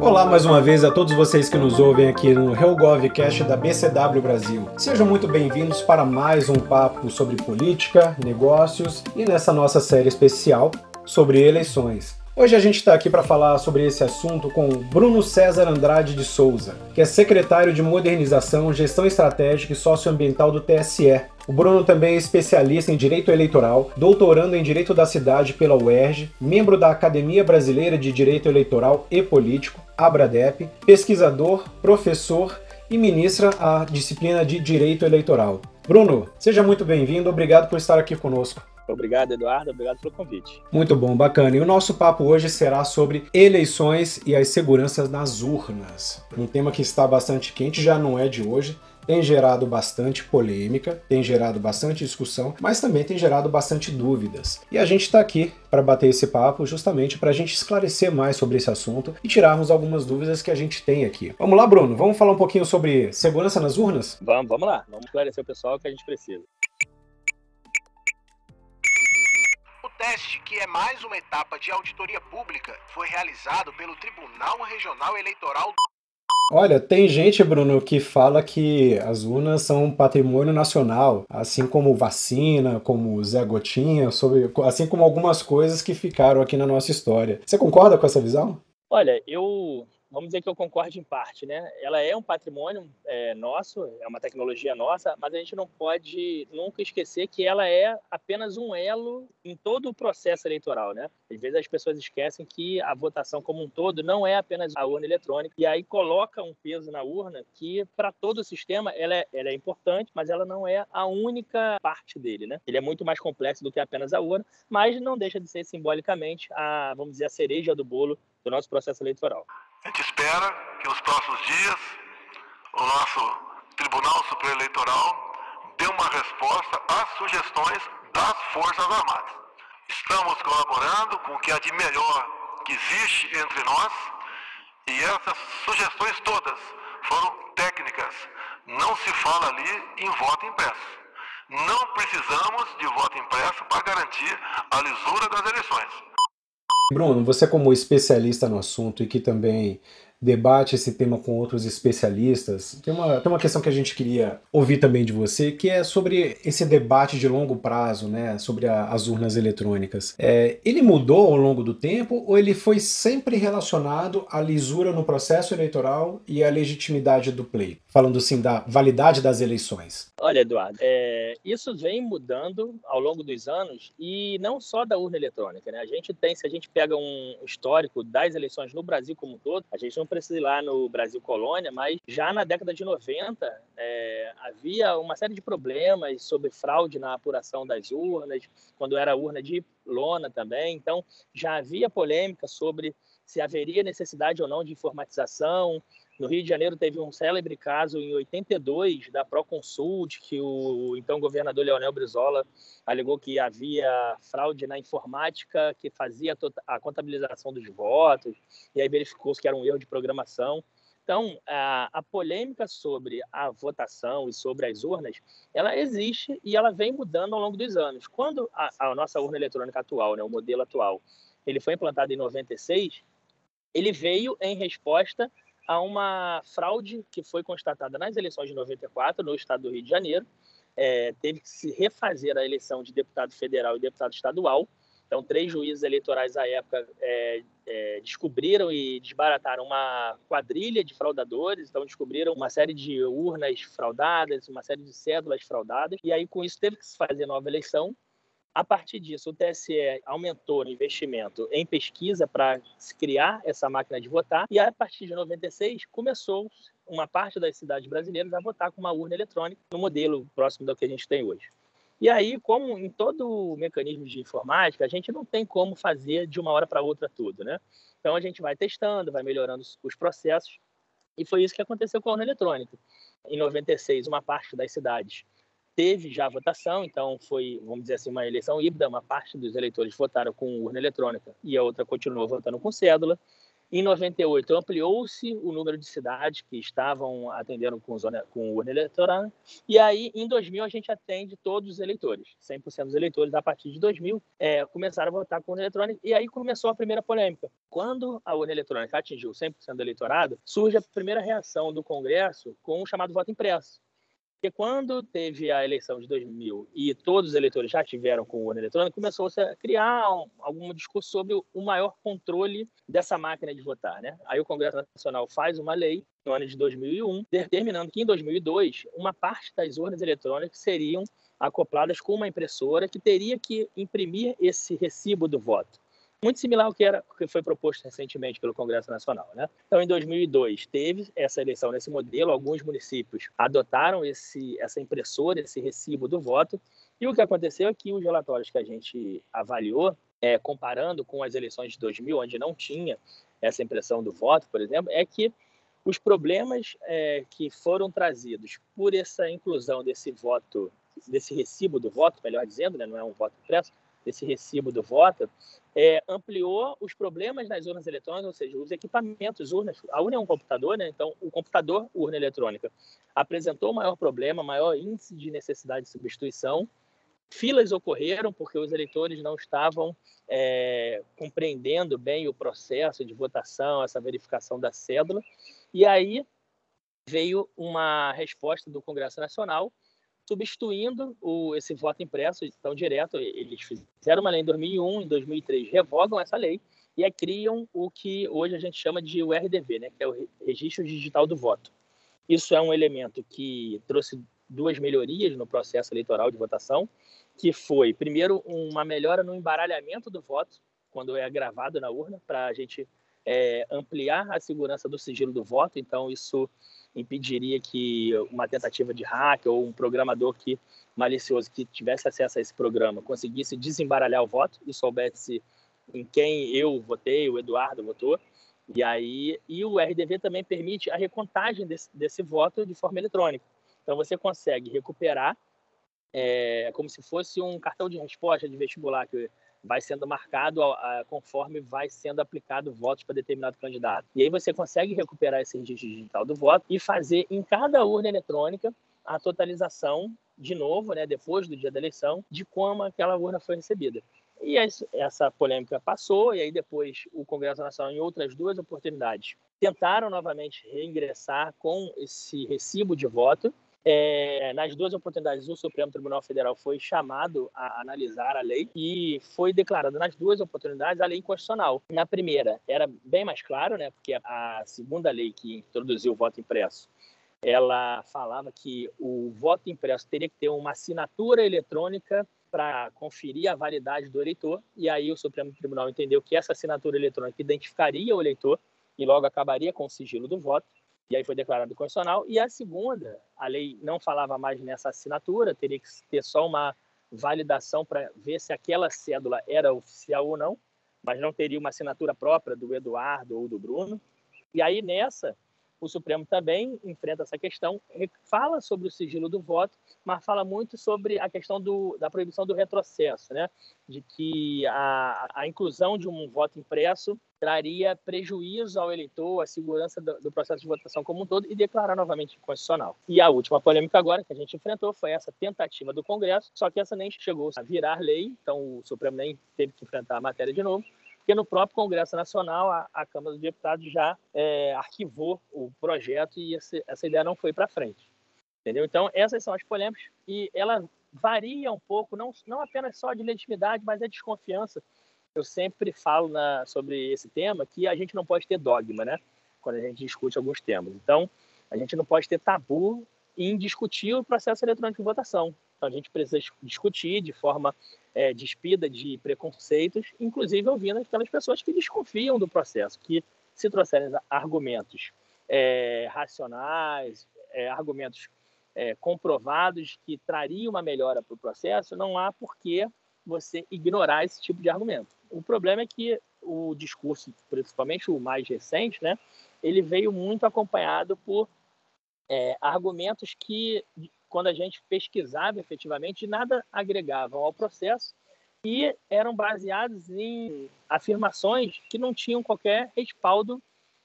Olá mais uma vez a todos vocês que nos ouvem aqui no HellGovCast da BCW Brasil. Sejam muito bem-vindos para mais um papo sobre política, negócios e nessa nossa série especial sobre eleições. Hoje a gente está aqui para falar sobre esse assunto com Bruno César Andrade de Souza, que é secretário de Modernização, Gestão Estratégica e Socioambiental do TSE, o Bruno também é especialista em direito eleitoral, doutorando em direito da cidade pela UERJ, membro da Academia Brasileira de Direito Eleitoral e Político, ABRADEP, pesquisador, professor e ministra a disciplina de Direito Eleitoral. Bruno, seja muito bem-vindo, obrigado por estar aqui conosco. Obrigado, Eduardo. Obrigado pelo convite. Muito bom, bacana. E o nosso papo hoje será sobre eleições e as seguranças nas urnas. Um tema que está bastante quente, já não é de hoje, tem gerado bastante polêmica, tem gerado bastante discussão, mas também tem gerado bastante dúvidas. E a gente está aqui para bater esse papo justamente para a gente esclarecer mais sobre esse assunto e tirarmos algumas dúvidas que a gente tem aqui. Vamos lá, Bruno? Vamos falar um pouquinho sobre segurança nas urnas? Vamos, vamos lá. Vamos esclarecer o pessoal que a gente precisa. O teste, que é mais uma etapa de auditoria pública, foi realizado pelo Tribunal Regional Eleitoral Olha, tem gente, Bruno, que fala que as urnas são um patrimônio nacional, assim como vacina, como Zé Gotinha, sobre, assim como algumas coisas que ficaram aqui na nossa história. Você concorda com essa visão? Olha, eu vamos dizer que eu concordo em parte, né? Ela é um patrimônio é, nosso, é uma tecnologia nossa, mas a gente não pode nunca esquecer que ela é apenas um elo em todo o processo eleitoral, né? Às vezes as pessoas esquecem que a votação como um todo não é apenas a urna eletrônica e aí coloca um peso na urna que para todo o sistema ela é, ela é importante, mas ela não é a única parte dele, né? Ele é muito mais complexo do que apenas a urna, mas não deixa de ser simbolicamente a, vamos dizer, a cereja do bolo do nosso processo eleitoral. A gente espera que nos próximos dias o nosso Tribunal Superior Eleitoral dê uma resposta às sugestões das Forças Armadas. Estamos colaborando com o que há de melhor que existe entre nós e essas sugestões todas foram técnicas. Não se fala ali em voto impresso. Não precisamos de voto impresso para garantir a lisura das eleições. Bruno, você como especialista no assunto e que também debate esse tema com outros especialistas, tem uma, tem uma questão que a gente queria ouvir também de você, que é sobre esse debate de longo prazo, né, sobre a, as urnas eletrônicas. É, ele mudou ao longo do tempo ou ele foi sempre relacionado à lisura no processo eleitoral e à legitimidade do pleito? Falando assim da validade das eleições. Olha, Eduardo, é, isso vem mudando ao longo dos anos e não só da urna eletrônica. Né? A gente tem, se a gente pega um histórico das eleições no Brasil como um todo, a gente não não precisa ir lá no Brasil Colônia, mas já na década de 90 é, havia uma série de problemas sobre fraude na apuração das urnas, quando era urna de lona também. Então, já havia polêmica sobre se haveria necessidade ou não de informatização. No Rio de Janeiro teve um célebre caso em 82 da Proconsult, que o então governador Leonel Brizola alegou que havia fraude na informática que fazia a contabilização dos votos, e aí verificou-se que era um erro de programação. Então, a, a, polêmica sobre a votação e sobre as urnas, ela existe e ela vem mudando ao longo dos anos. Quando a, a nossa urna eletrônica atual, né, o modelo atual, ele foi implantado em 96, ele veio em resposta a uma fraude que foi constatada nas eleições de 94 no estado do Rio de Janeiro. É, teve que se refazer a eleição de deputado federal e deputado estadual. Então, três juízes eleitorais à época é, é, descobriram e desbarataram uma quadrilha de fraudadores. Então, descobriram uma série de urnas fraudadas, uma série de cédulas fraudadas. E aí, com isso, teve que se fazer nova eleição. A partir disso, o TSE aumentou o investimento em pesquisa para criar essa máquina de votar, e a partir de 96 começou uma parte das cidades brasileiras a votar com uma urna eletrônica no modelo próximo do que a gente tem hoje. E aí, como em todo mecanismo de informática, a gente não tem como fazer de uma hora para outra tudo, né? Então a gente vai testando, vai melhorando os processos, e foi isso que aconteceu com a urna eletrônica. Em 96, uma parte das cidades teve já votação, então foi, vamos dizer assim, uma eleição híbrida, uma parte dos eleitores votaram com urna eletrônica e a outra continuou votando com cédula. Em 98, ampliou-se o número de cidades que estavam atendendo com, zona, com urna eleitoral. E aí, em 2000, a gente atende todos os eleitores. 100% dos eleitores, a partir de 2000, é, começaram a votar com urna eletrônica. E aí começou a primeira polêmica. Quando a urna eletrônica atingiu 100% do eleitorado, surge a primeira reação do Congresso com o chamado voto impresso. Porque quando teve a eleição de 2000 e todos os eleitores já tiveram com urna eletrônica, começou -se a criar um, algum discurso sobre o maior controle dessa máquina de votar. Né? Aí o Congresso Nacional faz uma lei no ano de 2001, determinando que em 2002 uma parte das urnas eletrônicas seriam acopladas com uma impressora que teria que imprimir esse recibo do voto muito similar ao que, era, que foi proposto recentemente pelo Congresso Nacional. Né? Então, em 2002, teve essa eleição nesse modelo, alguns municípios adotaram esse, essa impressora, esse recibo do voto, e o que aconteceu é que os relatórios que a gente avaliou, é, comparando com as eleições de 2000, onde não tinha essa impressão do voto, por exemplo, é que os problemas é, que foram trazidos por essa inclusão desse voto, desse recibo do voto, melhor dizendo, né, não é um voto impresso, desse recibo do voto, é, ampliou os problemas nas urnas eletrônicas, ou seja, os equipamentos, urnas. A urna é um computador, né? Então, o computador, urna eletrônica, apresentou maior problema, maior índice de necessidade de substituição. Filas ocorreram porque os eleitores não estavam é, compreendendo bem o processo de votação, essa verificação da cédula. E aí veio uma resposta do Congresso Nacional substituindo o, esse voto impresso tão direto. Eles fizeram uma lei em 2001, em 2003 revogam essa lei e aí criam o que hoje a gente chama de RDV, né, que é o Registro Digital do Voto. Isso é um elemento que trouxe duas melhorias no processo eleitoral de votação, que foi, primeiro, uma melhora no embaralhamento do voto, quando é gravado na urna, para a gente é, ampliar a segurança do sigilo do voto. Então, isso impediria que uma tentativa de hack ou um programador que malicioso que tivesse acesso a esse programa conseguisse desembaralhar o voto e soubesse em quem eu votei, o Eduardo votou. E aí, e o RDV também permite a recontagem desse, desse voto de forma eletrônica. Então você consegue recuperar é, como se fosse um cartão de resposta de vestibular que vai sendo marcado a, a, conforme vai sendo aplicado votos para determinado candidato. E aí você consegue recuperar esse registro digital do voto e fazer em cada urna eletrônica a totalização de novo, né, depois do dia da eleição, de como aquela urna foi recebida. E essa polêmica passou, e aí depois o Congresso Nacional, em outras duas oportunidades, tentaram novamente reingressar com esse recibo de voto, é, nas duas oportunidades, o Supremo Tribunal Federal foi chamado a analisar a lei e foi declarado nas duas oportunidades a lei inconstitucional. Na primeira, era bem mais claro, né, porque a segunda lei que introduziu o voto impresso, ela falava que o voto impresso teria que ter uma assinatura eletrônica para conferir a validade do eleitor, e aí o Supremo Tribunal entendeu que essa assinatura eletrônica identificaria o eleitor e logo acabaria com o sigilo do voto e aí foi declarado constitucional. E a segunda, a lei não falava mais nessa assinatura, teria que ter só uma validação para ver se aquela cédula era oficial ou não, mas não teria uma assinatura própria do Eduardo ou do Bruno. E aí nessa, o Supremo também enfrenta essa questão, fala sobre o sigilo do voto, mas fala muito sobre a questão do, da proibição do retrocesso, né? de que a, a inclusão de um voto impresso traria prejuízo ao eleitor, à segurança do, do, processo de votação como um todo e declarar novamente inconstitucional. E a última polêmica agora que a gente enfrentou foi essa tentativa do Congresso, só que essa nem chegou a virar lei, então o Supremo nem teve que enfrentar a matéria de novo, porque no próprio Congresso Nacional a, a Câmara dos Deputados já é, arquivou o projeto e esse, essa ideia não foi para frente. Entendeu? Então, essas são as polêmicas e ela varia um pouco, não, não apenas só de legitimidade, mas é desconfiança. Eu sempre falo na, sobre esse tema que a gente não pode ter dogma, né? Quando a gente discute alguns temas. Então, a gente não pode ter tabu em discutir o processo eletrônico de votação. Então, a gente precisa discutir de forma é, despida de preconceitos, inclusive ouvindo aquelas pessoas que desconfiam do processo, que se trouxerem argumentos é, racionais, é, argumentos é, comprovados que trariam uma melhora para o processo, não há por que você ignorar esse tipo de argumento. O problema é que o discurso, principalmente o mais recente, né, ele veio muito acompanhado por é, argumentos que quando a gente pesquisava efetivamente, nada agregavam ao processo e eram baseados em afirmações que não tinham qualquer respaldo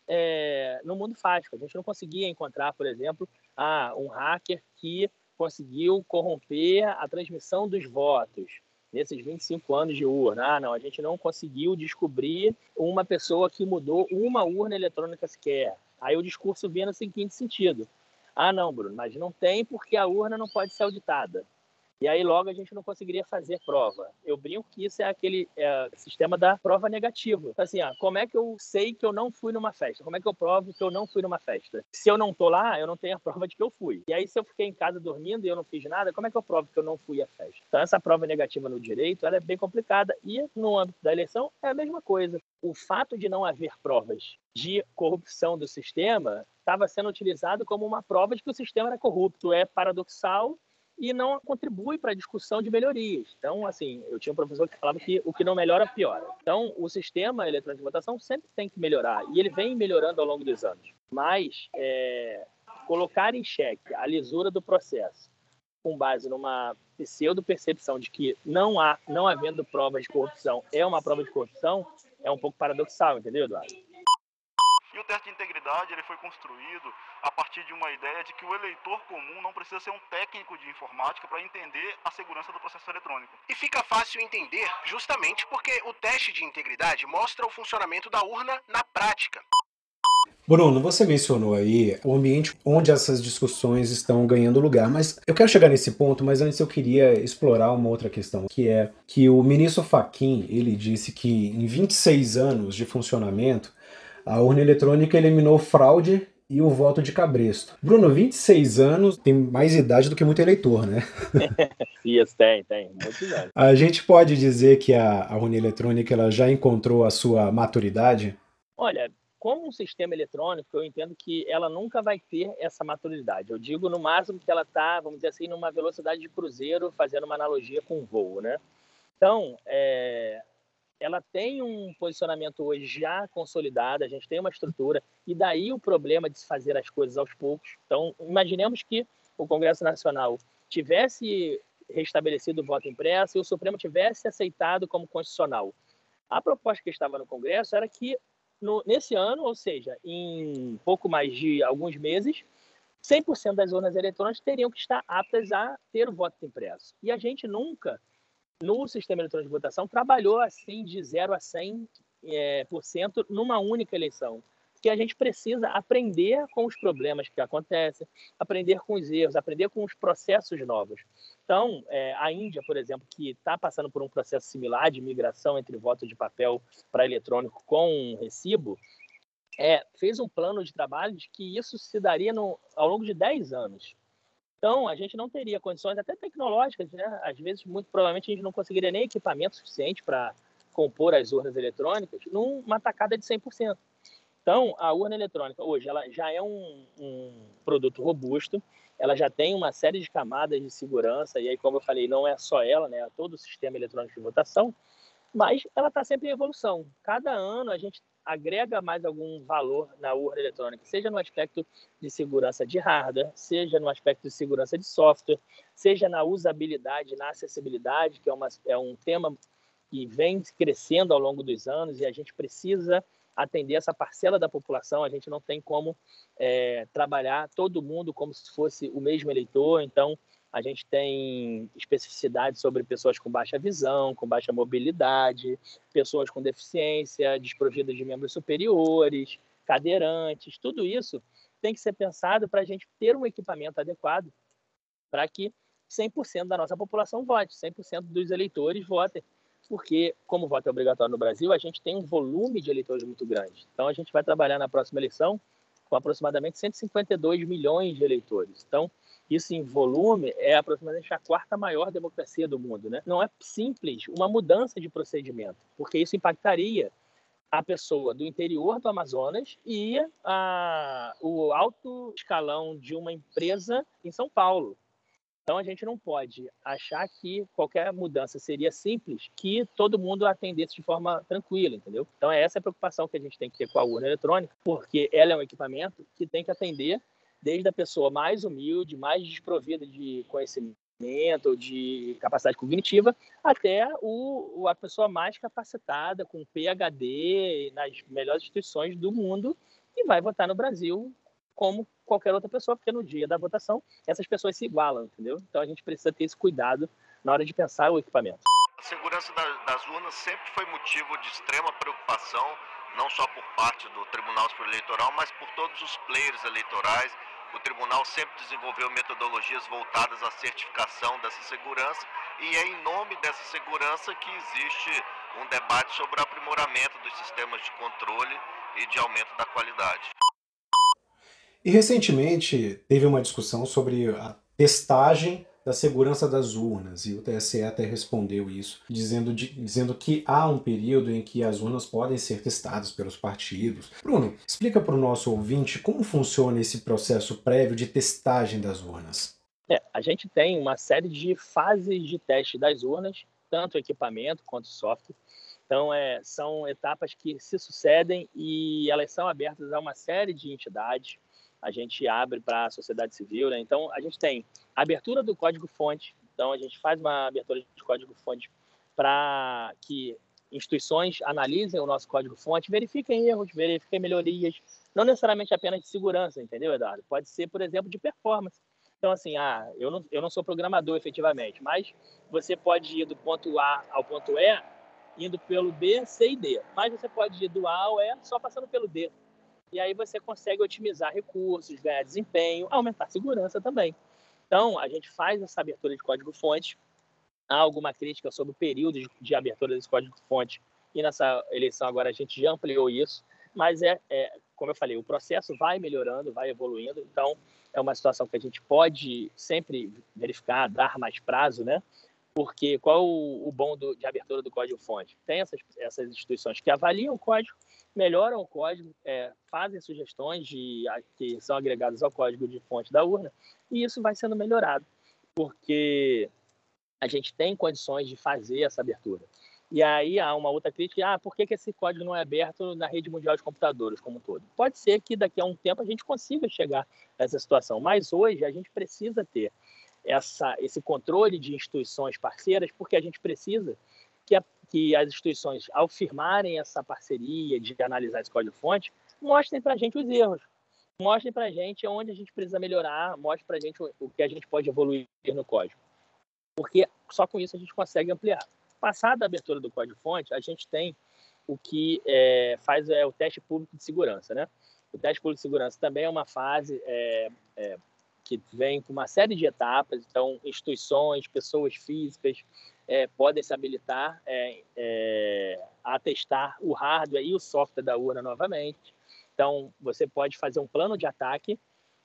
é, no mundo fático. A gente não conseguia encontrar, por exemplo, ah, um hacker que conseguiu corromper a transmissão dos votos nesses 25 anos de urna. Ah, não, a gente não conseguiu descobrir uma pessoa que mudou uma urna eletrônica sequer. Aí o discurso vinha no seguinte sentido: ah, não, Bruno, mas não tem porque a urna não pode ser auditada. E aí logo a gente não conseguiria fazer prova. Eu brinco que isso é aquele é, sistema da prova negativa. Assim, ah, como é que eu sei que eu não fui numa festa? Como é que eu provo que eu não fui numa festa? Se eu não tô lá, eu não tenho a prova de que eu fui. E aí se eu fiquei em casa dormindo e eu não fiz nada, como é que eu provo que eu não fui à festa? Então essa prova negativa no direito, ela é bem complicada e no âmbito da eleição é a mesma coisa. O fato de não haver provas de corrupção do sistema estava sendo utilizado como uma prova de que o sistema era corrupto. É paradoxal e não contribui para a discussão de melhorias. Então, assim, eu tinha um professor que falava que o que não melhora, piora. Então, o sistema eletrônico de votação sempre tem que melhorar, e ele vem melhorando ao longo dos anos. Mas, é, colocar em xeque a lisura do processo com base numa pseudo-percepção de que não há, não havendo provas de corrupção é uma prova de corrupção, é um pouco paradoxal, entendeu, Eduardo? O teste de integridade ele foi construído a partir de uma ideia de que o eleitor comum não precisa ser um técnico de informática para entender a segurança do processo eletrônico. E fica fácil entender justamente porque o teste de integridade mostra o funcionamento da urna na prática. Bruno, você mencionou aí o ambiente onde essas discussões estão ganhando lugar, mas eu quero chegar nesse ponto, mas antes eu queria explorar uma outra questão, que é que o ministro Fachin, ele disse que em 26 anos de funcionamento, a urna eletrônica eliminou fraude e o voto de cabresto. Bruno, 26 anos, tem mais idade do que muito eleitor, né? Isso, tem, tem, anos. A gente pode dizer que a, a urna eletrônica ela já encontrou a sua maturidade? Olha, como um sistema eletrônico, eu entendo que ela nunca vai ter essa maturidade. Eu digo no máximo que ela está, vamos dizer assim, numa velocidade de cruzeiro, fazendo uma analogia com um voo, né? Então, é, ela tem um posicionamento hoje já consolidado, a gente tem uma estrutura, e daí o problema de se fazer as coisas aos poucos. Então, imaginemos que o Congresso Nacional tivesse restabelecido o voto impresso e o Supremo tivesse aceitado como constitucional. A proposta que estava no Congresso era que, no, nesse ano, ou seja, em pouco mais de alguns meses, 100% das urnas eletrônicas teriam que estar aptas a ter o voto impresso. E a gente nunca no sistema eletrônico de votação trabalhou assim de 0 a 100% é, por cento numa única eleição. Porque a gente precisa aprender com os problemas que acontecem, aprender com os erros, aprender com os processos novos. Então, é, a Índia, por exemplo, que está passando por um processo similar de migração entre voto de papel para eletrônico com recibo, é, fez um plano de trabalho de que isso se daria no, ao longo de 10 anos. Então, a gente não teria condições, até tecnológicas, né? Às vezes, muito provavelmente, a gente não conseguiria nem equipamento suficiente para compor as urnas eletrônicas numa tacada de 100%. Então, a urna eletrônica hoje ela já é um, um, produto robusto, ela já tem uma série de camadas de segurança, e aí, como eu falei, não é só ela, né? É todo o sistema eletrônico de votação, mas ela está sempre em evolução. Cada ano a gente agrega mais algum valor na urna eletrônica, seja no aspecto de segurança de hardware, seja no aspecto de segurança de software, seja na usabilidade, na acessibilidade, que é, uma, é um tema que vem crescendo ao longo dos anos e a gente precisa atender essa parcela da população. A gente não tem como é, trabalhar todo mundo como se fosse o mesmo eleitor, então a gente tem especificidades sobre pessoas com baixa visão, com baixa mobilidade, pessoas com deficiência, desprovidas de membros superiores, cadeirantes, tudo isso tem que ser pensado para a gente ter um equipamento adequado para que 100% da nossa população vote, 100% dos eleitores votem. Porque, como voto é obrigatório no Brasil, a gente tem um volume de eleitores muito grande. Então, a gente vai trabalhar na próxima eleição com aproximadamente 152 milhões de eleitores. Então, isso em volume é aproximadamente a quarta maior democracia do mundo. Né? Não é simples uma mudança de procedimento, porque isso impactaria a pessoa do interior do Amazonas e a, o alto escalão de uma empresa em São Paulo. Então a gente não pode achar que qualquer mudança seria simples, que todo mundo atendesse de forma tranquila, entendeu? Então é essa a preocupação que a gente tem que ter com a urna eletrônica, porque ela é um equipamento que tem que atender desde a pessoa mais humilde, mais desprovida de conhecimento, de capacidade cognitiva, até o, a pessoa mais capacitada, com PhD nas melhores instituições do mundo, e vai votar no Brasil como qualquer outra pessoa, porque no dia da votação essas pessoas se igualam, entendeu? Então a gente precisa ter esse cuidado na hora de pensar o equipamento. A segurança das urnas sempre foi motivo de extrema preocupação, não só por parte do Tribunal Eleitoral, mas por todos os players eleitorais. O tribunal sempre desenvolveu metodologias voltadas à certificação dessa segurança e é em nome dessa segurança que existe um debate sobre o aprimoramento dos sistemas de controle e de aumento da qualidade. E recentemente teve uma discussão sobre a testagem da segurança das urnas, e o TSE até respondeu isso, dizendo, de, dizendo que há um período em que as urnas podem ser testadas pelos partidos. Bruno, explica para o nosso ouvinte como funciona esse processo prévio de testagem das urnas. É, a gente tem uma série de fases de teste das urnas, tanto equipamento quanto software. Então, é, são etapas que se sucedem e elas são abertas a uma série de entidades a gente abre para a sociedade civil, né? Então, a gente tem a abertura do código-fonte. Então, a gente faz uma abertura de código-fonte para que instituições analisem o nosso código-fonte, verifiquem erros, verifiquem melhorias, não necessariamente apenas de segurança, entendeu, Eduardo? Pode ser, por exemplo, de performance. Então, assim, ah, eu não, eu não sou programador efetivamente, mas você pode ir do ponto A ao ponto E indo pelo B, C e D. Mas você pode ir do A ao E só passando pelo D. E aí você consegue otimizar recursos, ganhar desempenho, aumentar segurança também. Então, a gente faz essa abertura de código-fonte. Há alguma crítica sobre o período de abertura desse código-fonte. E nessa eleição agora a gente já ampliou isso. Mas, é, é, como eu falei, o processo vai melhorando, vai evoluindo. Então, é uma situação que a gente pode sempre verificar, dar mais prazo, né? Porque qual o, o bom do, de abertura do código-fonte? Tem essas, essas instituições que avaliam o código, melhoram o código, é, fazem sugestões de, que são agregadas ao código de fonte da urna, e isso vai sendo melhorado, porque a gente tem condições de fazer essa abertura. E aí há uma outra crítica, ah, por que, que esse código não é aberto na rede mundial de computadores como um todo? Pode ser que daqui a um tempo a gente consiga chegar a essa situação, mas hoje a gente precisa ter essa, esse controle de instituições parceiras, porque a gente precisa que, a, que as instituições, ao firmarem essa parceria de analisar esse código-fonte, mostrem para a gente os erros, mostrem para a gente onde a gente precisa melhorar, mostrem para a gente o, que a gente pode evoluir no código. Porque só com isso a gente consegue ampliar. Passada a abertura do código-fonte, a gente tem o que é, faz é o teste público de segurança, né? O teste público de segurança também é uma fase é, é, que vem com uma série de etapas, então instituições, pessoas físicas, é, podem se habilitar é, é, a testar o hardware e o software da urna novamente. Então, você pode fazer um plano de ataque.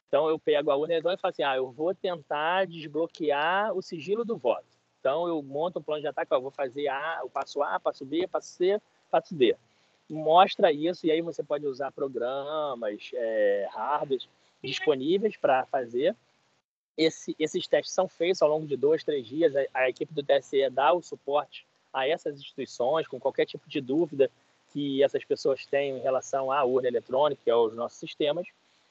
Então, eu pego a urna e falo assim, ah, eu vou tentar desbloquear o sigilo do voto. Então, eu monto um plano de ataque, ó, vou fazer A, o passo A, passo B, passo C, passo D. Mostra isso e aí você pode usar programas, é, hardwares disponíveis para fazer esse, esses testes são feitos ao longo de dois, três dias. A, a, equipe do TSE dá o suporte a essas instituições com qualquer tipo de dúvida que essas pessoas tenham em relação à urna eletrônica aos nossos sistemas.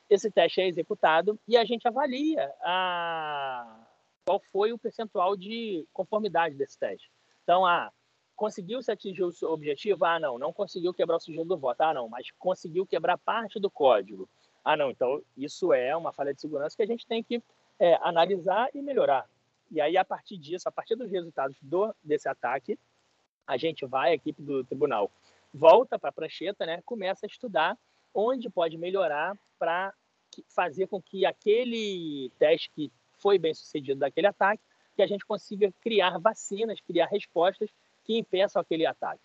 Esse teste é executado e a gente avalia a... qual foi o percentual de conformidade desse teste. Então, ah, conseguiu se atingir o seu objetivo? Ah, não, não conseguiu quebrar o sigilo do voto. Ah, não, mas conseguiu quebrar parte do código. Ah, não, então isso é uma falha de segurança que a gente tem que é, analisar e melhorar. E aí, a partir disso, a partir dos resultados do, desse ataque, a gente vai, a equipe do tribunal, volta para a prancheta, né, começa a estudar onde pode melhorar para fazer com que aquele teste que foi bem sucedido daquele ataque, que a gente consiga criar vacinas, criar respostas que impeçam aquele ataque.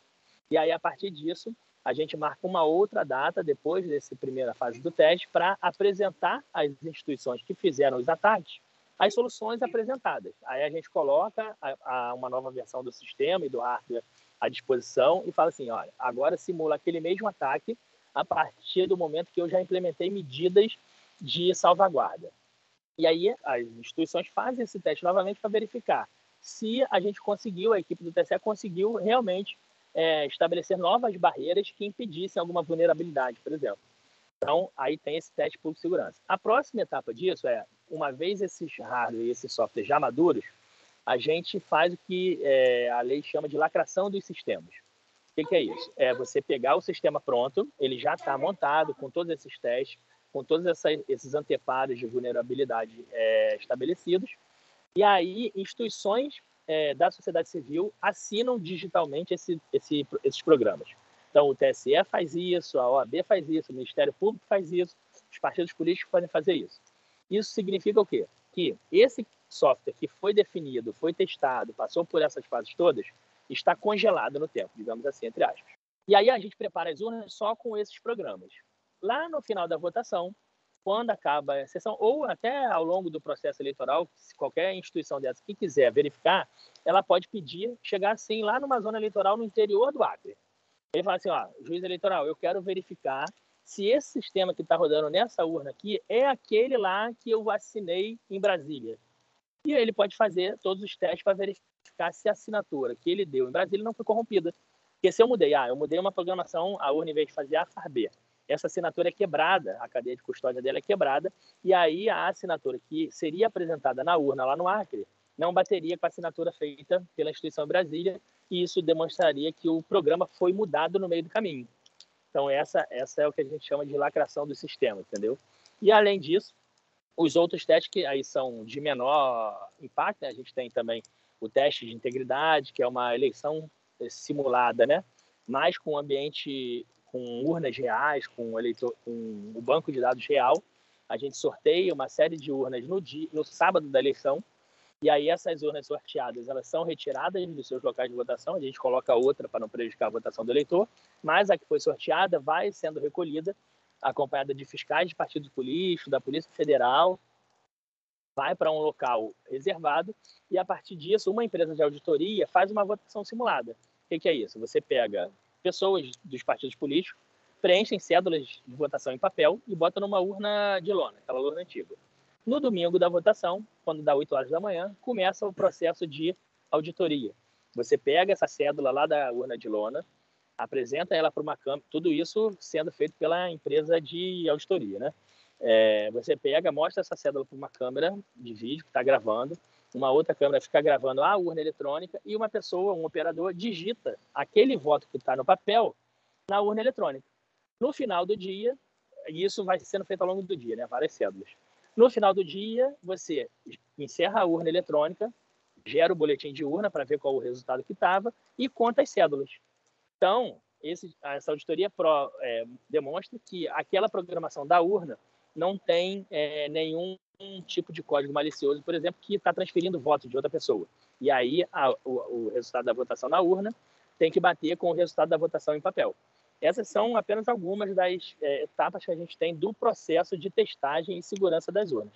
E aí, a partir disso, a gente marca uma outra data depois dessa primeira fase do teste para apresentar às instituições que fizeram os ataques as soluções apresentadas. Aí a gente coloca a, a, uma nova versão do sistema e do hardware à disposição e fala assim, olha, agora simula aquele mesmo ataque a partir do momento que eu já implementei medidas de salvaguarda. E aí as instituições fazem esse teste novamente para verificar se a gente conseguiu, a equipe do TSE conseguiu realmente é, estabelecer novas barreiras que impedissem alguma vulnerabilidade, por exemplo. Então, aí tem esse teste de segurança. A próxima etapa disso é, uma vez esses hardware e esses softwares já maduros, a gente faz o que é, a lei chama de lacração dos sistemas. O que, que é isso? É você pegar o sistema pronto, ele já está montado com todos esses testes, com todos esses anteparos de vulnerabilidade é, estabelecidos, e aí instituições é, da sociedade civil assinam digitalmente esse, esse, esses programas. Então, o TSE faz isso, a OAB faz isso, o Ministério Público faz isso, os partidos políticos podem fazer isso. Isso significa o quê? Que esse software que foi definido, foi testado, passou por essas fases todas, está congelado no tempo, digamos assim, entre aspas. E aí a gente prepara as urnas só com esses programas. Lá no final da votação, quando acaba a sessão, ou até ao longo do processo eleitoral, se qualquer instituição dessa que quiser verificar, ela pode pedir, chegar assim lá numa zona eleitoral no interior do Acre. Ele fala assim, ó, juiz eleitoral, eu quero verificar se esse sistema que está rodando nessa urna aqui é aquele lá que eu assinei em Brasília. E ele pode fazer todos os testes para verificar se a assinatura que ele deu em Brasília não foi corrompida. Porque se eu mudei, ah, eu mudei uma programação, a urna, em vez de fazer A, faz B. Essa assinatura é quebrada, a cadeia de custódia dela é quebrada, e aí a assinatura que seria apresentada na urna lá no Acre não bateria com a assinatura feita pela instituição Brasília, e isso demonstraria que o programa foi mudado no meio do caminho. Então, essa, essa é o que a gente chama de lacração do sistema, entendeu? E, além disso, os outros testes que aí são de menor impacto, né? a gente tem também o teste de integridade, que é uma eleição simulada, né? Mas com ambiente, com urnas reais, com, eleitor, com o banco de dados real. A gente sorteia uma série de urnas no, dia, no sábado da eleição, e aí essas urnas sorteadas, elas são retiradas dos seus locais de votação, a gente coloca outra para não prejudicar a votação do eleitor, mas a que foi sorteada vai sendo recolhida, acompanhada de fiscais de partidos políticos, da Polícia Federal, vai para um local reservado e a partir disso uma empresa de auditoria faz uma votação simulada. O que é isso? Você pega pessoas dos partidos políticos, preenchem cédulas de votação em papel e bota numa urna de lona, aquela urna antiga. No domingo da votação, quando dá 8 horas da manhã, começa o processo de auditoria. Você pega essa cédula lá da urna de lona, apresenta ela para uma câmera, tudo isso sendo feito pela empresa de auditoria, né? É, você pega, mostra essa cédula para uma câmera de vídeo que está gravando, uma outra câmera fica gravando a urna eletrônica e uma pessoa, um operador, digita aquele voto que está no papel na urna eletrônica. No final do dia, e isso vai sendo feito ao longo do dia, né? Várias cédulas. No final do dia, você encerra a urna eletrônica, gera o boletim de urna para ver qual o resultado que estava e conta as cédulas. Então, esse, essa auditoria pro, é, demonstra que aquela programação da urna não tem é, nenhum tipo de código malicioso, por exemplo, que está transferindo votos de outra pessoa. E aí a, o, o resultado da votação na urna tem que bater com o resultado da votação em papel. Essas são apenas algumas das é, etapas que a gente tem do processo de testagem e segurança das urnas.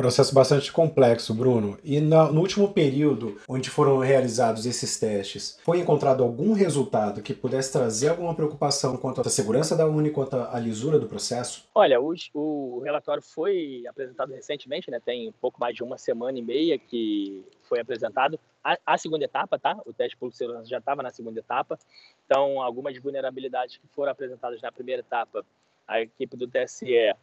Processo bastante complexo, Bruno. E no último período onde foram realizados esses testes, foi encontrado algum resultado que pudesse trazer alguma preocupação quanto à segurança da Uni, quanto à lisura do processo? Olha, o, o relatório foi apresentado recentemente, né? tem pouco mais de uma semana e meia que foi apresentado. A, a segunda etapa, tá? O teste de segurança já estava na segunda etapa. Então, algumas vulnerabilidades que foram apresentadas na primeira etapa, a equipe do TSE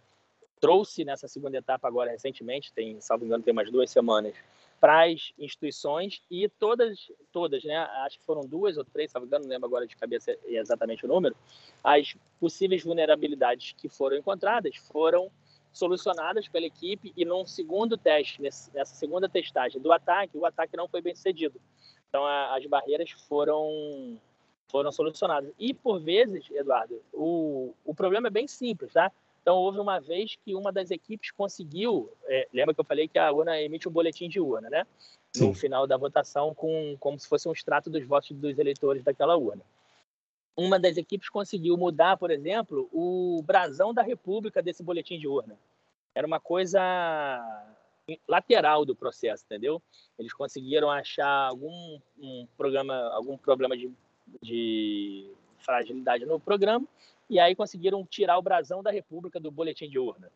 trouxe nessa segunda etapa agora recentemente, tem, salvo engano, tem umas duas semanas, para as instituições e todas, todas, né? Acho que foram duas ou três, salvo engano, não lembro agora de cabeça exatamente o número. As possíveis vulnerabilidades que foram encontradas foram solucionadas pela equipe e num segundo teste, nessa segunda testagem do ataque, o ataque não foi bem sucedido. Então a, as barreiras foram foram solucionadas. E por vezes, Eduardo, o, o problema é bem simples, tá? Então, houve uma vez que uma das equipes conseguiu. É, lembra que eu falei que a urna emite um boletim de urna, né? Sim. No final da votação, com, como se fosse um extrato dos votos dos eleitores daquela urna. Uma das equipes conseguiu mudar, por exemplo, o brasão da República desse boletim de urna. Era uma coisa lateral do processo, entendeu? Eles conseguiram achar algum um programa, algum problema de, de fragilidade no programa e aí conseguiram tirar o brasão da República do boletim de urna.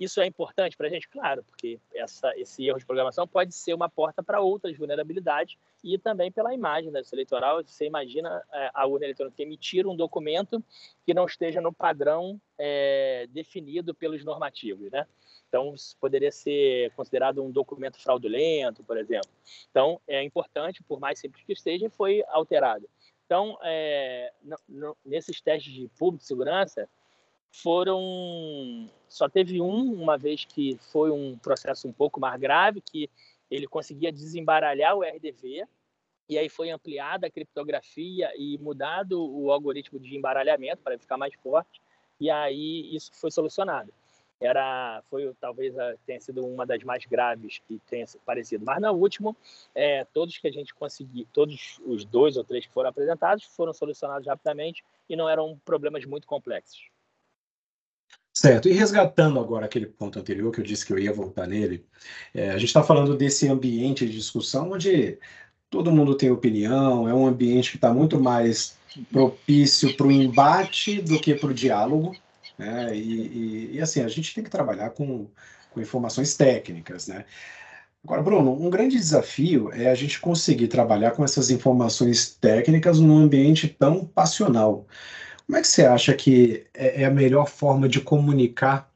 Isso é importante para a gente? Claro, porque essa, esse erro de programação pode ser uma porta para outras vulnerabilidades e também pela imagem da eleitoral. Você imagina é, a urna eletrônica emitir um documento que não esteja no padrão é, definido pelos normativos, né? Então, poderia ser considerado um documento fraudulento, por exemplo. Então, é importante, por mais simples que esteja, foi alterado. Então, é, no, no, nesses testes de público de segurança, foram só teve um uma vez que foi um processo um pouco mais grave que ele conseguia desembaralhar o RDV e aí foi ampliada a criptografia e mudado o algoritmo de embaralhamento para ficar mais forte e aí isso foi solucionado era foi talvez tenha sido uma das mais graves que tenha parecido. Mas na última é, todos que a gente conseguiu todos os dois ou três que foram apresentados foram solucionados rapidamente e não eram problemas muito complexos. Certo, e resgatando agora aquele ponto anterior que eu disse que eu ia voltar nele, é, a gente está falando desse ambiente de discussão onde todo mundo tem opinião, é um ambiente que está muito mais propício para o embate do que para o diálogo, né? E, e, e, assim, a gente tem que trabalhar com, com informações técnicas, né? Agora, Bruno, um grande desafio é a gente conseguir trabalhar com essas informações técnicas num ambiente tão passional. Como é que você acha que é, é a melhor forma de comunicar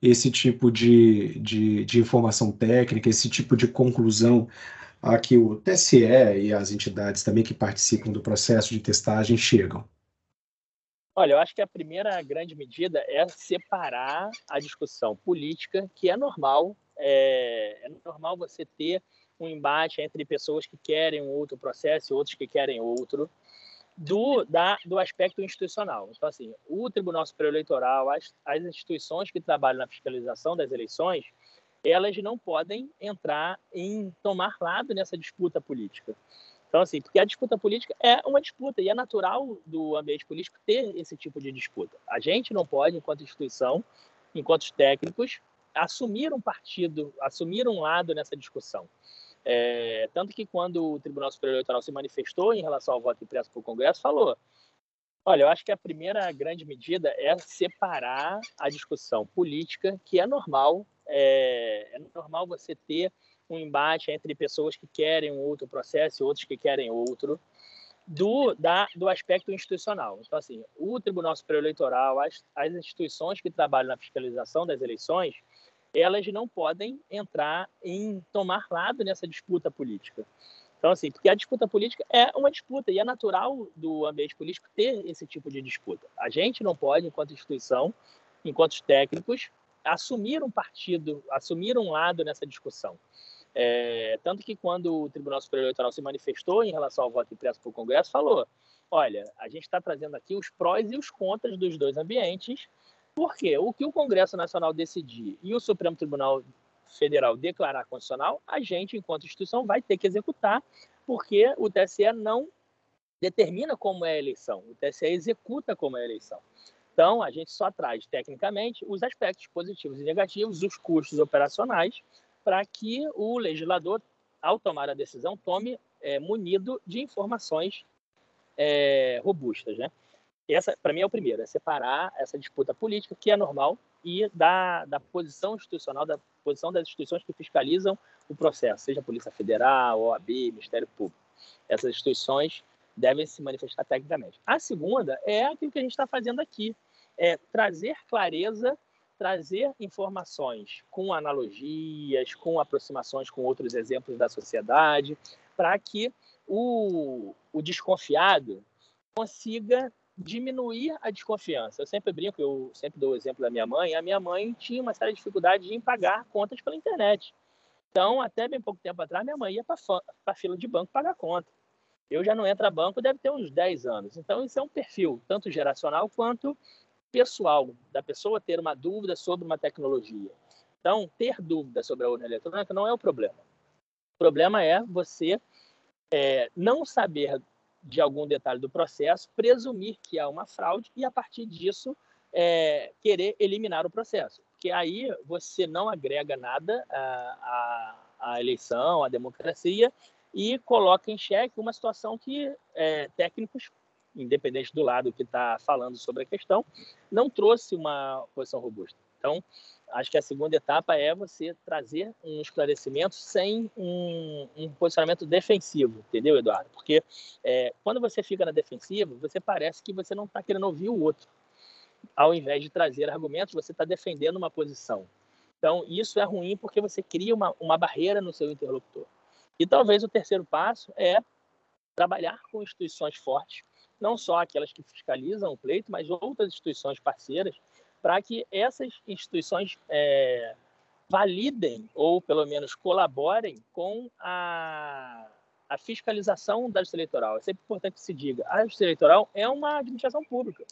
esse tipo de, de, de informação técnica, esse tipo de conclusão a que o TSE e as entidades também que participam do processo de testagem chegam? Olha, eu acho que a primeira grande medida é separar a discussão política, que é normal, é, é normal você ter um embate entre pessoas que querem um outro processo e outros que querem outro do, da, do aspecto institucional. Então, assim, o Tribunal Superior Eleitoral, as, as instituições que trabalham na fiscalização das eleições, elas não podem entrar em tomar lado nessa disputa política. Então, assim, porque a disputa política é uma disputa e é natural do ambiente político ter esse tipo de disputa. A gente não pode, enquanto instituição, enquanto técnicos, assumir um partido, assumir um lado nessa discussão. É, tanto que quando o Tribunal Superior Eleitoral se manifestou em relação ao voto impresso para o Congresso, falou: olha, eu acho que a primeira grande medida é separar a discussão política, que é normal, é, é normal você ter um embate entre pessoas que querem um outro processo e outros que querem outro, do, da, do aspecto institucional. Então, assim, o Tribunal Superior Eleitoral, as, as instituições que trabalham na fiscalização das eleições, elas não podem entrar em tomar lado nessa disputa política. Então, assim, porque a disputa política é uma disputa e é natural do ambiente político ter esse tipo de disputa. A gente não pode, enquanto instituição, enquanto técnicos, assumir um partido, assumir um lado nessa discussão. É, tanto que quando o Tribunal Superior Eleitoral se manifestou em relação ao voto impresso para o Congresso, falou: olha, a gente está trazendo aqui os prós e os contras dos dois ambientes porque o que o Congresso Nacional decidir e o Supremo Tribunal Federal declarar constitucional, a gente, enquanto instituição, vai ter que executar, porque o TSE não determina como é a eleição, o TSE executa como é a eleição. Então, a gente só traz, tecnicamente, os aspectos positivos e negativos, os custos operacionais, para que o legislador, ao tomar a decisão, tome é, munido de informações é, robustas. Né? essa, para mim, é o primeiro, é separar essa disputa política, que é normal, e da, da posição institucional, da posição das instituições que fiscalizam o processo, seja a Polícia Federal, OAB, Ministério Público. Essas instituições devem se manifestar tecnicamente. A segunda é aquilo que a gente está fazendo aqui, é trazer clareza, trazer informações com analogias, com aproximações com outros exemplos da sociedade, para que o, o desconfiado consiga diminuir a desconfiança. Eu sempre brinco, eu sempre dou o exemplo da minha mãe. A minha mãe tinha uma séria dificuldade em pagar contas pela internet. Então, até bem pouco tempo atrás, minha mãe ia para a fila de banco pagar conta. Eu já não entro a banco, deve ter uns 10 anos. Então, isso é um perfil, tanto geracional quanto pessoal, da pessoa ter uma dúvida sobre uma tecnologia. Então, ter dúvida sobre a urna eletrônica não é o problema. O problema é você é, não saber de algum detalhe do processo, presumir que há uma fraude e, a partir disso, é, querer eliminar o processo. Porque aí você não agrega nada à, à, eleição, à democracia, e coloca em xeque uma situação que é, técnicos, independente do lado que está falando sobre a questão, não trouxe uma posição robusta. Então, acho que a segunda etapa é você trazer um esclarecimento sem um, um posicionamento defensivo, entendeu, Eduardo? Porque é, quando você fica na defensiva, você parece que você não está querendo ouvir o outro. Ao invés de trazer argumentos, você está defendendo uma posição. Então, isso é ruim porque você cria uma, uma barreira no seu interlocutor. E talvez o terceiro passo é trabalhar com instituições fortes, não só aquelas que fiscalizam o pleito, mas outras instituições parceiras, para que essas instituições é, validem ou pelo menos colaborem com a, a fiscalização da justiça eleitoral. É sempre importante que se diga, a justiça eleitoral é uma administração pública,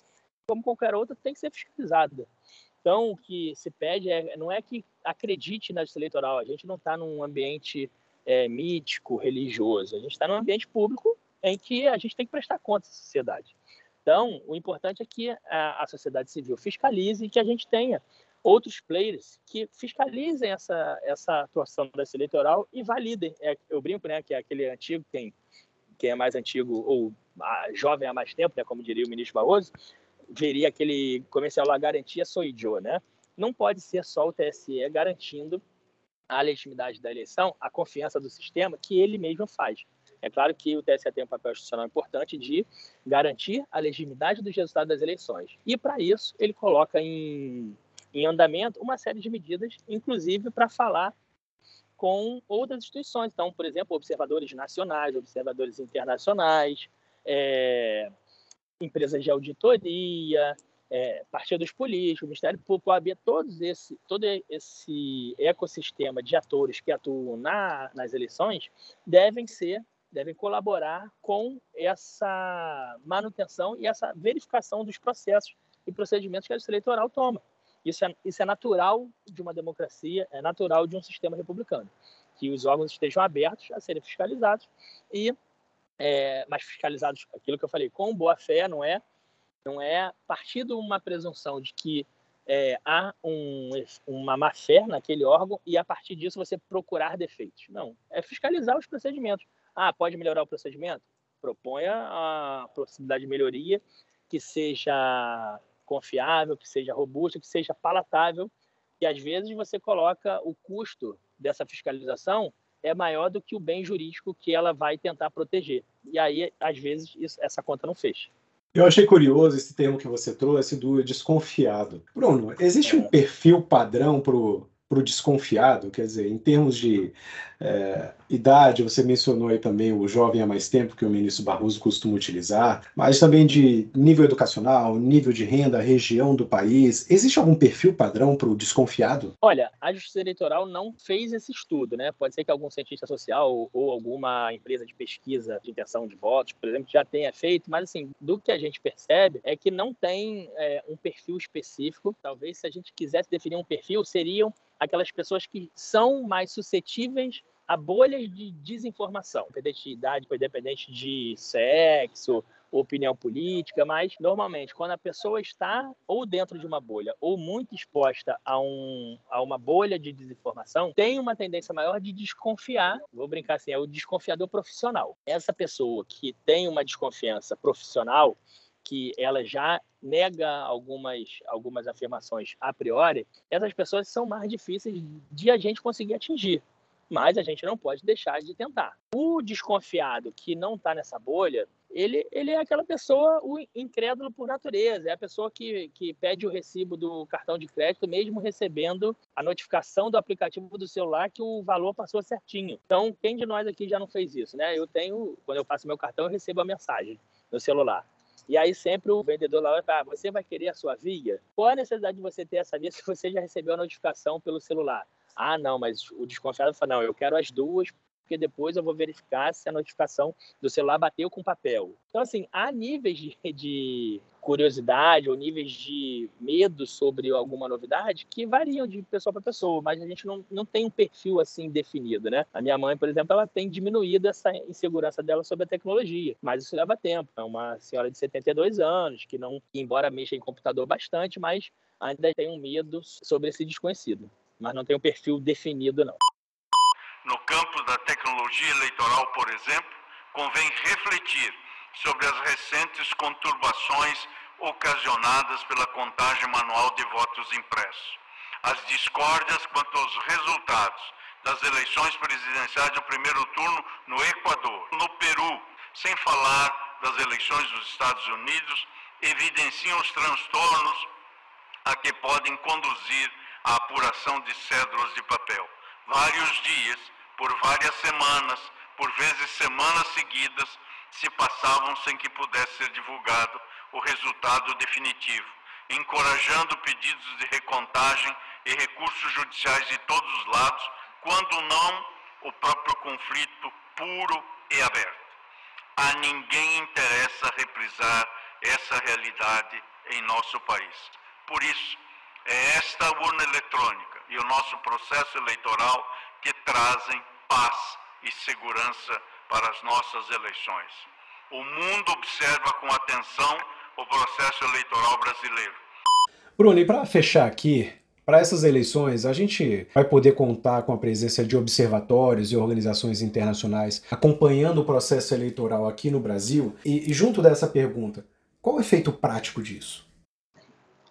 como qualquer outra, tem que ser fiscalizada. Então, o que se pede é, não é que acredite na justiça eleitoral, a gente não está num ambiente é, mítico, religioso, a gente está num ambiente público em que a gente tem que prestar conta à sociedade. Então, o importante é que a, a sociedade civil fiscalize e que a gente tenha outros players que fiscalizem essa, essa atuação da eleitoral e validem. É, eu brinco, né, que é aquele antigo, quem, quem é mais antigo ou jovem há mais tempo, né, como diria o ministro Barroso, veria aquele comercial lá, garantia sou idiota, né? Não pode ser só o TSE garantindo a legitimidade da eleição, a confiança do sistema que ele mesmo faz. É claro que o TSE tem um papel institucional importante de garantir a legitimidade dos resultados das eleições. E, para isso, ele coloca em, em andamento uma série de medidas, inclusive para falar com outras instituições. Então, por exemplo, observadores nacionais, observadores internacionais, é, empresas de auditoria, é, partidos políticos, Ministério Público, OAB, todos esse, todo esse ecossistema de atores que atuam na, nas eleições devem ser, devem colaborar com essa manutenção e essa verificação dos processos e procedimentos que a justiça eleitoral toma. Isso é, isso é natural de uma democracia, é natural de um sistema republicano, que os órgãos estejam abertos a serem fiscalizados e é, mas fiscalizados, aquilo que eu falei, com boa fé, não é, não é partir de uma presunção de que é, há um, uma má fé naquele órgão e a partir disso você procurar defeitos. Não, é fiscalizar os procedimentos. Ah, pode melhorar o procedimento? Proponha a possibilidade de melhoria que seja confiável, que seja robusta, que seja palatável. E às vezes você coloca o custo dessa fiscalização é maior do que o bem jurídico que ela vai tentar proteger. E aí, às vezes, isso, essa conta não fecha. Eu achei curioso esse termo que você trouxe do desconfiado. Bruno, existe um é. perfil padrão para o para o desconfiado, quer dizer, em termos de é, idade, você mencionou aí também o jovem há mais tempo, que o ministro Barroso costuma utilizar, mas também de nível educacional, nível de renda, região do país. Existe algum perfil padrão para o desconfiado? Olha, a Justiça Eleitoral não fez esse estudo, né? Pode ser que algum cientista social ou alguma empresa de pesquisa de intenção de votos, por exemplo, já tenha feito, mas assim, do que a gente percebe é que não tem é, um perfil específico. Talvez se a gente quisesse definir um perfil, seriam aquelas pessoas que são mais suscetíveis a bolhas de desinformação, independente de idade, independente de sexo, opinião política, mas normalmente quando a pessoa está ou dentro de uma bolha ou muito exposta a, um, a uma bolha de desinformação, tem uma tendência maior de desconfiar, vou brincar assim, é o desconfiador profissional. Essa pessoa que tem uma desconfiança profissional, que ela já nega algumas, algumas afirmações a priori, essas pessoas são mais difíceis de a gente conseguir atingir. Mas a gente não pode deixar de tentar. O desconfiado que não está nessa bolha, ele, ele é aquela pessoa, o incrédulo por natureza, é a pessoa que, que pede o recibo do cartão de crédito, mesmo recebendo a notificação do aplicativo do celular que o valor passou certinho. Então, quem de nós aqui já não fez isso, né? Eu tenho, quando eu faço meu cartão, eu recebo a mensagem no celular. E aí sempre o vendedor lá vai falar, ah, você vai querer a sua via? Qual a necessidade de você ter essa via se você já recebeu a notificação pelo celular? Ah, não, mas o desconfiado fala, não, eu quero as duas porque depois eu vou verificar se a notificação do celular bateu com papel. Então, assim, há níveis de, de curiosidade ou níveis de medo sobre alguma novidade que variam de pessoa para pessoa, mas a gente não, não tem um perfil assim definido, né? A minha mãe, por exemplo, ela tem diminuído essa insegurança dela sobre a tecnologia, mas isso leva tempo. É uma senhora de 72 anos que não, embora mexa em computador bastante, mas ainda tem um medo sobre esse desconhecido, mas não tem um perfil definido não. No campo da tecnologia eleitoral, por exemplo, convém refletir sobre as recentes conturbações ocasionadas pela contagem manual de votos impressos. as discórdias quanto aos resultados das eleições presidenciais do primeiro turno no Equador, no Peru, sem falar das eleições dos Estados Unidos, evidenciam os transtornos a que podem conduzir a apuração de cédulas de papel. Vários dias, por várias semanas, por vezes semanas seguidas, se passavam sem que pudesse ser divulgado o resultado definitivo, encorajando pedidos de recontagem e recursos judiciais de todos os lados, quando não o próprio conflito puro e aberto. A ninguém interessa reprisar essa realidade em nosso país. Por isso, é esta urna eletrônica e o nosso processo eleitoral que trazem paz e segurança para as nossas eleições. O mundo observa com atenção o processo eleitoral brasileiro. Bruno, e para fechar aqui, para essas eleições, a gente vai poder contar com a presença de observatórios e organizações internacionais acompanhando o processo eleitoral aqui no Brasil? E, e junto dessa pergunta, qual o efeito prático disso?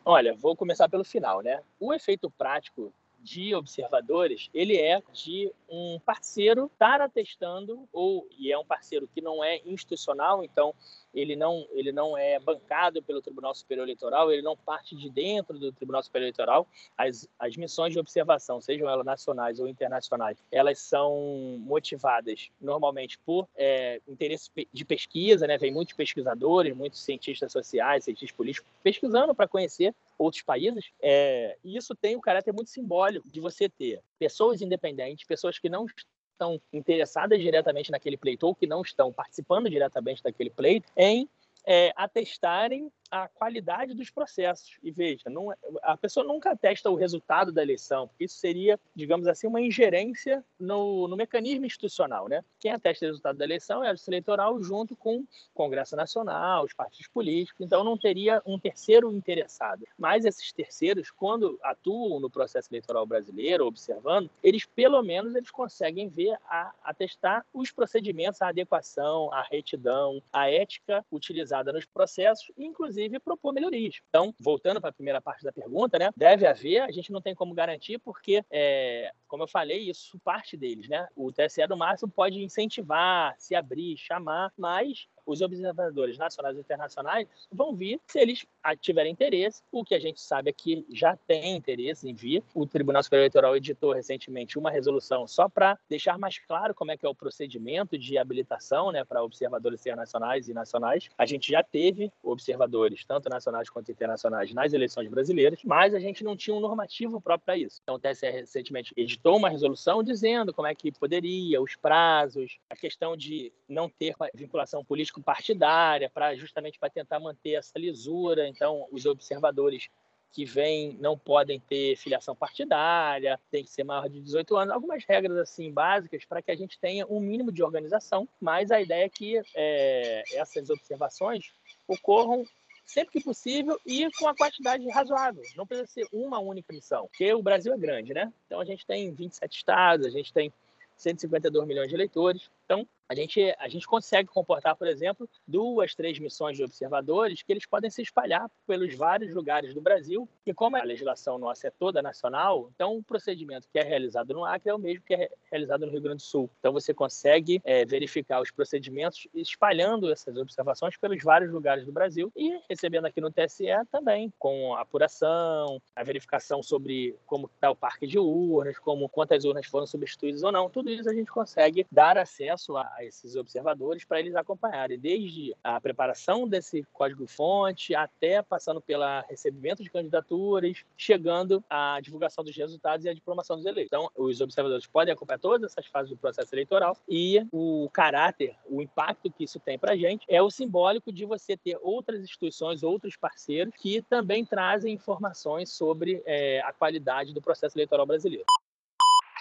Olha, vou começar pelo final, né? O efeito prático de observadores, ele é de um parceiro estar atestando, ou, e é um parceiro que não é institucional, então ele não, ele não é bancado pelo Tribunal Superior Eleitoral, ele não parte de dentro do Tribunal Superior Eleitoral. As, as missões de observação, sejam elas nacionais ou internacionais, elas são motivadas normalmente por é, interesse de pesquisa, né? Vem muitos pesquisadores, muitos cientistas sociais, cientistas políticos, pesquisando para conhecer outros países. É, e isso tem um caráter muito simbólico de você ter pessoas independentes, pessoas que não estão interessadas diretamente naquele pleito ou que não estão participando diretamente daquele pleito em é, atestarem a qualidade dos processos. E veja, não, é, a pessoa nunca atesta o resultado da eleição, porque isso seria, digamos assim, uma ingerência no, no mecanismo institucional. Né? Quem atesta o resultado da eleição é a Justiça Eleitoral junto com o Congresso Nacional, os partidos políticos, então não teria um terceiro interessado. Mas esses terceiros, quando atuam no processo eleitoral brasileiro, observando, eles pelo menos eles conseguem ver, a, atestar os procedimentos, a adequação, a retidão, a ética utilizada nos processos, inclusive inclusive, propor melhorias. Então, voltando para a primeira parte da pergunta, né? Deve haver, a gente não tem como garantir, porque, é, como eu falei, isso parte deles, né? O TSE, no máximo, pode incentivar, se abrir, chamar, mas os observadores nacionais e internacionais vão vir se eles tiverem interesse. O que a gente sabe é que já tem interesse em vir. O Tribunal Superior Eleitoral editou recentemente uma resolução só para deixar mais claro como é que é o procedimento de habilitação né, para observadores internacionais e nacionais. A gente já teve observadores, tanto nacionais quanto internacionais, nas eleições brasileiras, mas a gente não tinha um normativo próprio para isso. Então, o TSE recentemente editou uma resolução dizendo como é que poderia, os prazos, a questão de não ter vinculação política político-partidária, para justamente para tentar manter essa lisura. Então, os observadores que vêm não podem ter filiação partidária, tem que ser maior de 18 anos, algumas regras assim básicas para que a gente tenha um mínimo de organização, mas a ideia é que é, essas observações ocorram sempre que possível e com a quantidade razoável. Não precisa ser uma única missão, porque o Brasil é grande, né? Então a gente tem 27 estados, a gente tem 152 milhões de eleitores. Então, a gente, a gente consegue comportar, por exemplo, duas, três missões de observadores que eles podem se espalhar pelos vários lugares do Brasil. E como a legislação nossa é toda nacional, então o procedimento que é realizado no Acre é o mesmo que é realizado no Rio Grande do Sul. Então você consegue é, verificar os procedimentos espalhando essas observações pelos vários lugares do Brasil e recebendo aqui no TSE também, com a apuração, a verificação sobre como está o parque de urnas, como quantas urnas foram substituídas ou não. Tudo isso a gente consegue dar acesso a a esses observadores para eles acompanharem, desde a preparação desse código-fonte até passando pelo recebimento de candidaturas, chegando à divulgação dos resultados e à diplomação dos eleitos. Então, os observadores podem acompanhar todas essas fases do processo eleitoral e o caráter, o impacto que isso tem para a gente é o simbólico de você ter outras instituições, outros parceiros que também trazem informações sobre é, a qualidade do processo eleitoral brasileiro.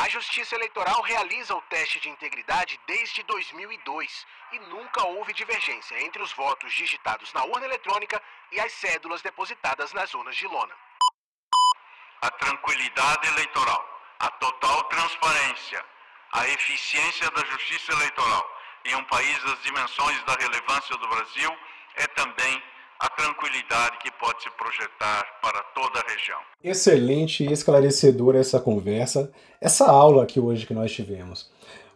A Justiça Eleitoral realiza o teste de integridade desde 2002 e nunca houve divergência entre os votos digitados na urna eletrônica e as cédulas depositadas nas urnas de lona. A tranquilidade eleitoral, a total transparência, a eficiência da justiça eleitoral em um país das dimensões da relevância do Brasil é também a tranquilidade que pode se projetar para toda a região. Excelente e esclarecedora essa conversa, essa aula aqui hoje que nós tivemos.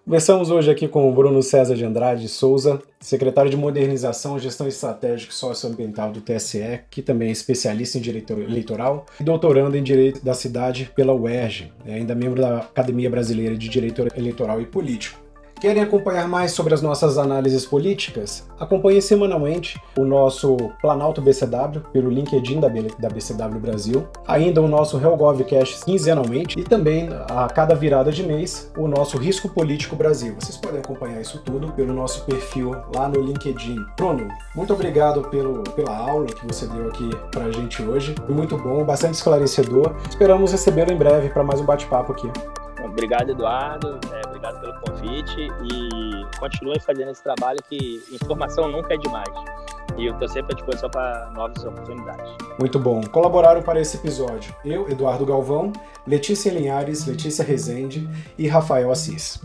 Conversamos hoje aqui com o Bruno César de Andrade Souza, secretário de Modernização, Gestão Estratégica e Socioambiental do TSE, que também é especialista em Direito Eleitoral e doutorando em Direito da Cidade pela UERJ, é ainda membro da Academia Brasileira de Direito Eleitoral e Político. Querem acompanhar mais sobre as nossas análises políticas? Acompanhe semanalmente o nosso Planalto BCW pelo LinkedIn da, BCW Brasil, ainda o nosso HellGovCast quinzenalmente e também a cada virada de mês o nosso Risco Político Brasil. Vocês podem acompanhar isso tudo pelo nosso perfil lá no LinkedIn. Bruno, muito obrigado pelo, pela aula que você deu aqui para a gente hoje. Muito bom, bastante esclarecedor. Esperamos recebê-lo em breve para mais um bate-papo aqui. Obrigado, Eduardo. É, obrigado pelo convite e continue fazendo esse trabalho que informação nunca é demais. E eu estou sempre à disposição para novas oportunidades. Muito bom. Colaboraram para esse episódio eu, Eduardo Galvão, Letícia Linhares, Letícia Rezende e Rafael Assis.